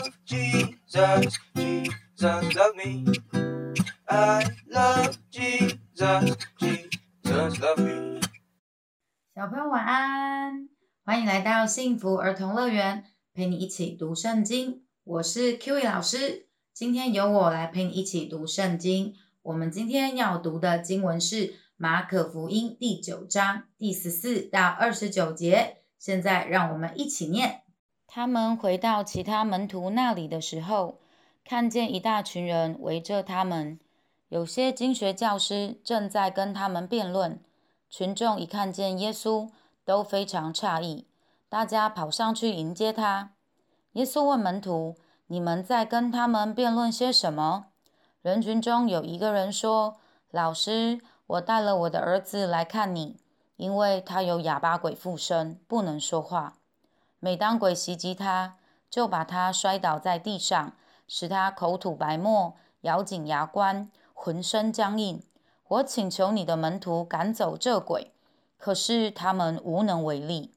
love Jesus, Jesus love me. I love Jesus, Jesus love me. 小朋友晚安，欢迎来到幸福儿童乐园，陪你一起读圣经。我是 Q E 老师，今天由我来陪你一起读圣经。我们今天要读的经文是马可福音第九章第十四到二十九节。现在让我们一起念。他们回到其他门徒那里的时候，看见一大群人围着他们，有些经学教师正在跟他们辩论。群众一看见耶稣，都非常诧异，大家跑上去迎接他。耶稣问门徒：“你们在跟他们辩论些什么？”人群中有一个人说：“老师，我带了我的儿子来看你，因为他有哑巴鬼附身，不能说话。”每当鬼袭击他，就把他摔倒在地上，使他口吐白沫，咬紧牙关，浑身僵硬。我请求你的门徒赶走这鬼，可是他们无能为力。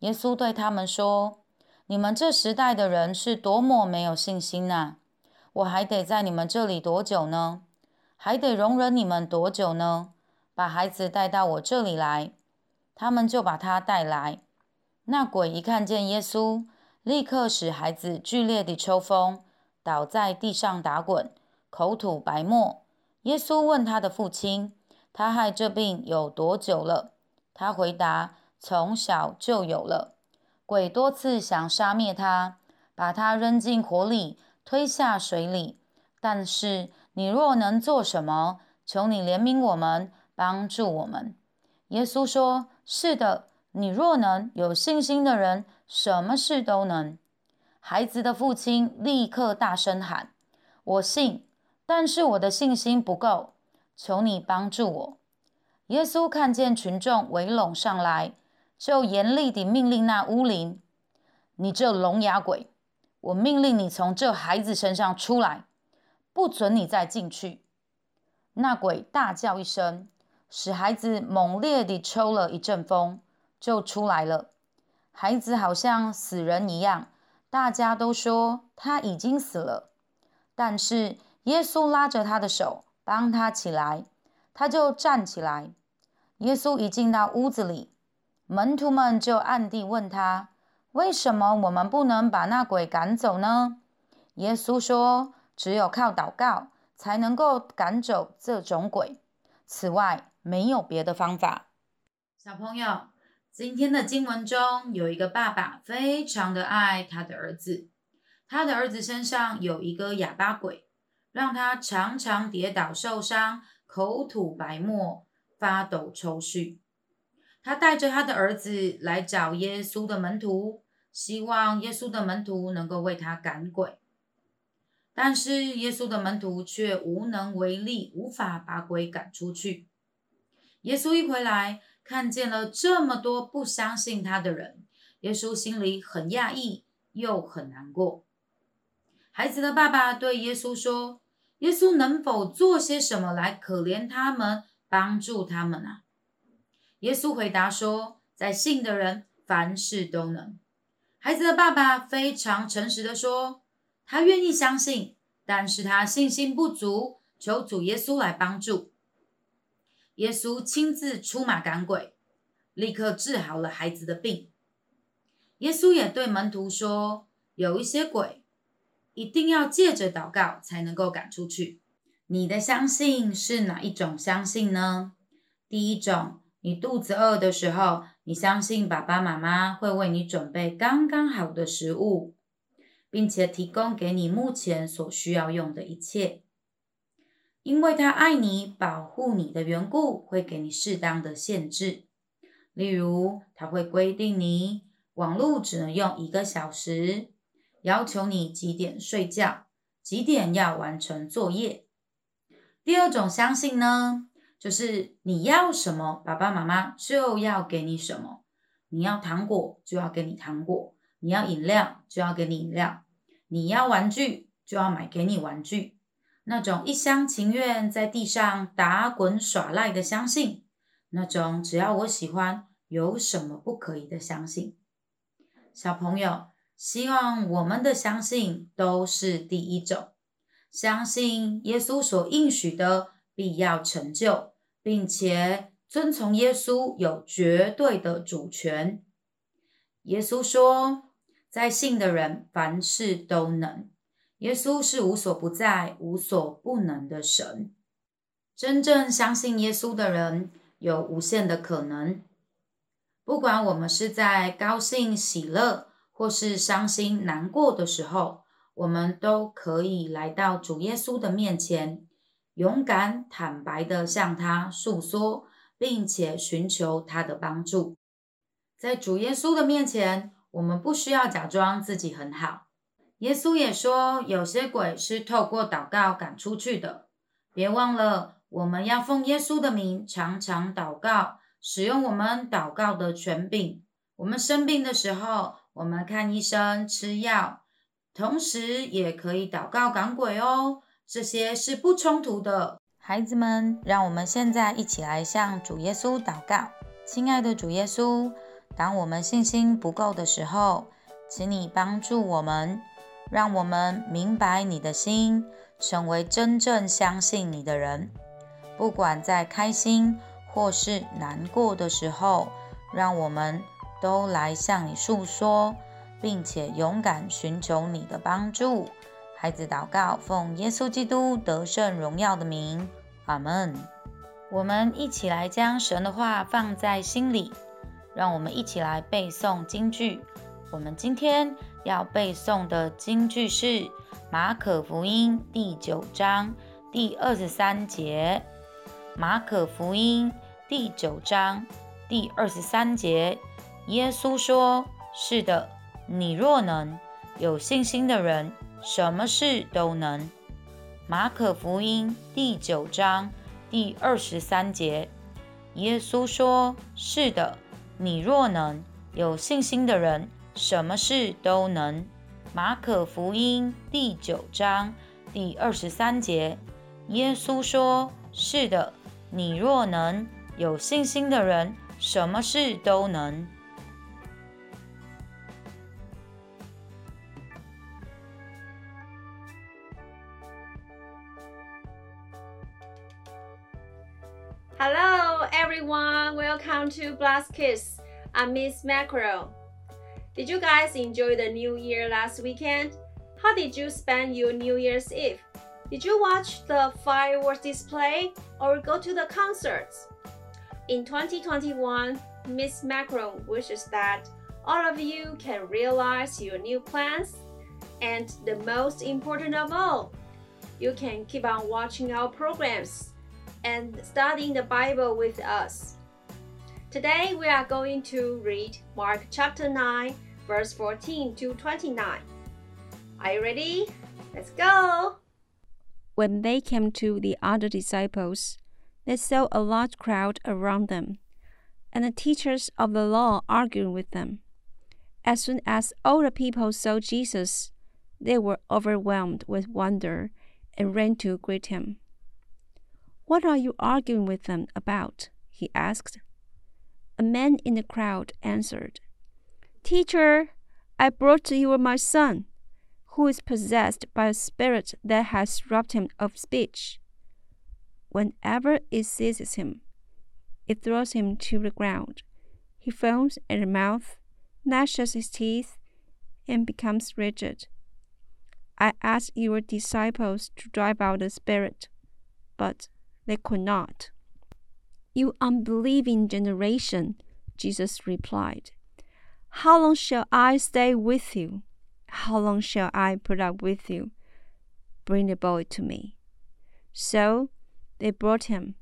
耶稣对他们说：“你们这时代的人是多么没有信心呐！我还得在你们这里多久呢？还得容忍你们多久呢？把孩子带到我这里来。”他们就把他带来。那鬼一看见耶稣，立刻使孩子剧烈地抽风，倒在地上打滚，口吐白沫。耶稣问他的父亲：“他害这病有多久了？”他回答：“从小就有了。”鬼多次想杀灭他，把他扔进火里，推下水里。但是你若能做什么，求你怜悯我们，帮助我们。耶稣说：“是的。”你若能有信心的人，什么事都能。孩子的父亲立刻大声喊：“我信，但是我的信心不够，求你帮助我。”耶稣看见群众围拢上来，就严厉地命令那巫灵：“你这聋哑鬼，我命令你从这孩子身上出来，不准你再进去。”那鬼大叫一声，使孩子猛烈地抽了一阵风。就出来了，孩子好像死人一样，大家都说他已经死了。但是耶稣拉着他的手，帮他起来，他就站起来。耶稣一进到屋子里，门徒们就暗地问他：“为什么我们不能把那鬼赶走呢？”耶稣说：“只有靠祷告，才能够赶走这种鬼，此外没有别的方法。”小朋友。今天的经文中有一个爸爸非常的爱他的儿子，他的儿子身上有一个哑巴鬼，让他常常跌倒受伤，口吐白沫，发抖抽搐。他带着他的儿子来找耶稣的门徒，希望耶稣的门徒能够为他赶鬼，但是耶稣的门徒却无能为力，无法把鬼赶出去。耶稣一回来。看见了这么多不相信他的人，耶稣心里很讶异，又很难过。孩子的爸爸对耶稣说：“耶稣能否做些什么来可怜他们，帮助他们啊？”耶稣回答说：“在信的人，凡事都能。”孩子的爸爸非常诚实的说：“他愿意相信，但是他信心不足，求主耶稣来帮助。”耶稣亲自出马赶鬼，立刻治好了孩子的病。耶稣也对门徒说：“有一些鬼，一定要借着祷告才能够赶出去。你的相信是哪一种相信呢？第一种，你肚子饿的时候，你相信爸爸妈妈会为你准备刚刚好的食物，并且提供给你目前所需要用的一切。”因为他爱你、保护你的缘故，会给你适当的限制。例如，他会规定你网络只能用一个小时，要求你几点睡觉，几点要完成作业。第二种相信呢，就是你要什么，爸爸妈妈就要给你什么。你要糖果，就要给你糖果；你要饮料，就要给你饮料；你要玩具，就要买给你玩具。那种一厢情愿在地上打滚耍赖的相信，那种只要我喜欢有什么不可以的相信。小朋友，希望我们的相信都是第一种，相信耶稣所应许的必要成就，并且遵从耶稣有绝对的主权。耶稣说，在信的人凡事都能。耶稣是无所不在、无所不能的神。真正相信耶稣的人有无限的可能。不管我们是在高兴、喜乐，或是伤心、难过的时候，我们都可以来到主耶稣的面前，勇敢、坦白的向他诉说，并且寻求他的帮助。在主耶稣的面前，我们不需要假装自己很好。耶稣也说，有些鬼是透过祷告赶出去的。别忘了，我们要奉耶稣的名常常祷告，使用我们祷告的权柄。我们生病的时候，我们看医生、吃药，同时也可以祷告赶鬼哦。这些是不冲突的。孩子们，让我们现在一起来向主耶稣祷告。亲爱的主耶稣，当我们信心不够的时候，请你帮助我们。让我们明白你的心，成为真正相信你的人。不管在开心或是难过的时候，让我们都来向你诉说，并且勇敢寻求你的帮助。孩子祷告，奉耶稣基督得胜荣耀的名，阿门。我们一起来将神的话放在心里，让我们一起来背诵京剧。我们今天。要背诵的经句是《马可福音》第九章第二十三节。马可福音第九章第二十三节，耶稣说：“是的，你若能有信心的人，什么事都能。”马可福音第九章第二十三节，耶稣说：“是的，你若能有信心的人。”什么事都能。马可福音第九章第二十三节，耶稣说：“是的，你若能有信心的人，什么事都能。” Hello, everyone. Welcome to Blast Kiss. I'm Miss Mackerel. Did you guys enjoy the New Year last weekend? How did you spend your New Year's Eve? Did you watch the fireworks display or go to the concerts? In 2021, Ms. Macron wishes that all of you can realize your new plans, and the most important of all, you can keep on watching our programs and studying the Bible with us. Today we are going to read Mark chapter 9 verse 14 to 29. Are you ready? Let's go! When they came to the other disciples, they saw a large crowd around them, and the teachers of the law arguing with them. As soon as all the people saw Jesus, they were overwhelmed with wonder and ran to greet him. What are you arguing with them about? he asked. A man in the crowd answered, Teacher, I brought to you my son, who is possessed by a spirit that has robbed him of speech. Whenever it seizes him, it throws him to the ground. He foams at the mouth, gnashes his teeth, and becomes rigid. I asked your disciples to drive out the spirit, but they could not. You unbelieving generation, Jesus replied. How long shall I stay with you? How long shall I put up with you? Bring the boy to me. So they brought him.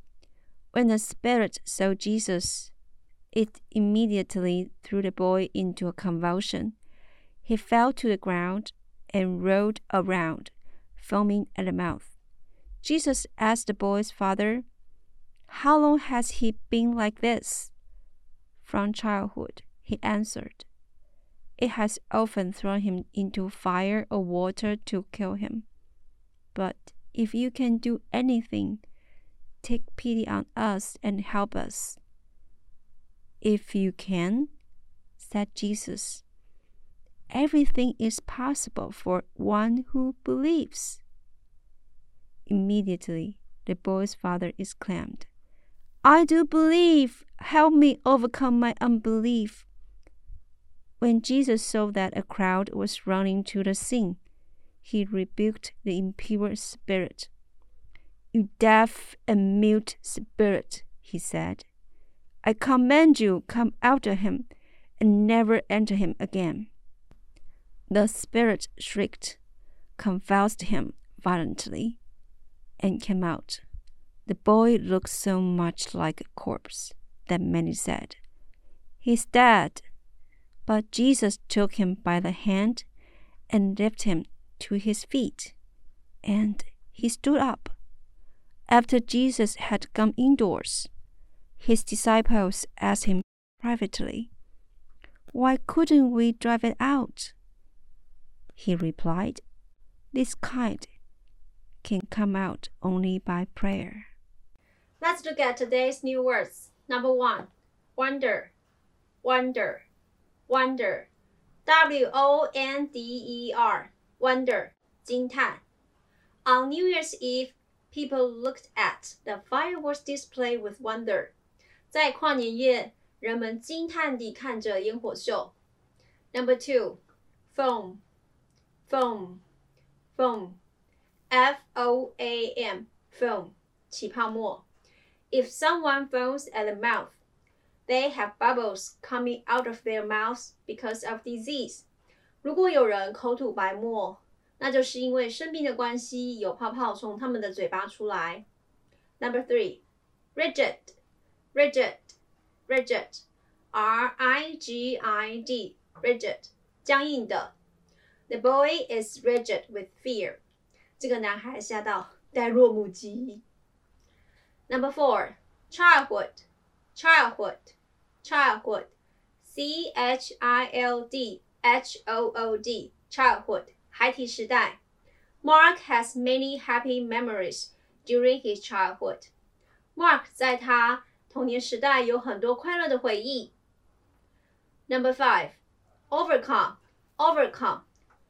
When the spirit saw Jesus, it immediately threw the boy into a convulsion. He fell to the ground and rolled around, foaming at the mouth. Jesus asked the boy's father, How long has he been like this? From childhood he answered. It has often thrown him into fire or water to kill him. But if you can do anything, take pity on us and help us. If you can, said Jesus, everything is possible for one who believes. Immediately, the boy's father exclaimed, I do believe. Help me overcome my unbelief. When Jesus saw that a crowd was running to the scene, he rebuked the impure spirit. You deaf and mute spirit, he said, I command you, come out of him and never enter him again. The spirit shrieked, convulsed him violently, and came out. The boy looked so much like a corpse that many said, He's dead. But Jesus took him by the hand and lifted him to his feet, and he stood up. After Jesus had gone indoors, his disciples asked him privately, Why couldn't we drive it out? He replied, This kind can come out only by prayer. Let's look at today's new words. Number one, wonder, wonder, wonder. W O N D E R, wonder, 惊叹. On New Year's Eve, people looked at the fireworks display with wonder. 在跨年夜，人们惊叹地看着烟火秀。Number two, foam, foam, foam, F O A M, foam, 起泡沫。if someone foams at the mouth, they have bubbles coming out of their mouths because of disease. 如果有人口吐白沫，那就是因为生病的关系，有泡泡从他们的嘴巴出来。Number three, rigid, rigid, rigid, R I G I D, rigid, 僵硬的。The boy is rigid with fear. 这个男孩吓到呆若木鸡。Number four, childhood, childhood, childhood, C H I L D H O O D, childhood, 孩提时代。Mark has many happy memories during his childhood. Mark 在他童年时代有很多快乐的回忆。Number five, overcome, overcome,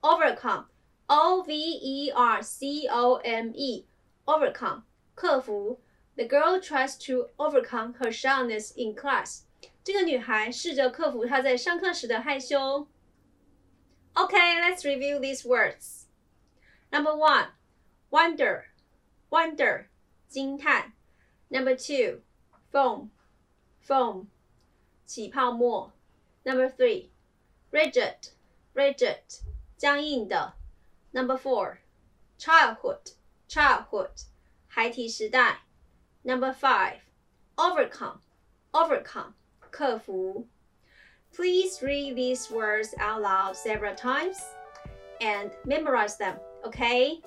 overcome, O V E R C O M E, overcome, 克服。the girl tries to overcome her shyness in class. 这个女孩试着克服她在上课时的害羞。Okay, let's review these words. Number one, wonder, wonder, 惊叹。Number two, foam, foam, 起泡沫。Number three, rigid, rigid, 僵硬的。Number four, childhood, childhood, 孩提时代。Number five, overcome, overcome, 克服. Please read these words out loud several times and memorize them, okay?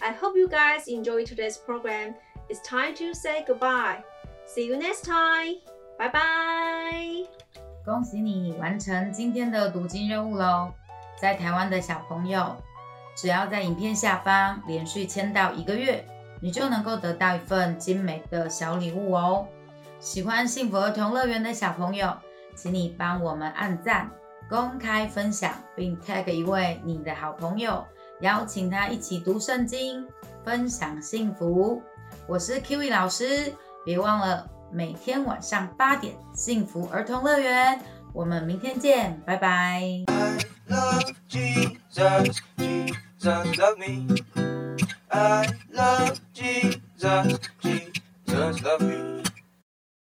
I hope you guys enjoyed today's program. It's time to say goodbye. See you next time. Bye bye. 恭喜你完成今天的读经任务喽！在台湾的小朋友，只要在影片下方连续签到一个月。你就能够得到一份精美的小礼物哦！ 喜欢幸福儿童乐园的小朋友，请你帮我们按赞、公开分享，并 tag 一位你的好朋友，邀请他一起读圣经，分享幸福。我是 Kiwi 老师，别忘了每天晚上八点，幸福儿童乐园，我们明天见，拜拜。I love Jesus, Jesus love me.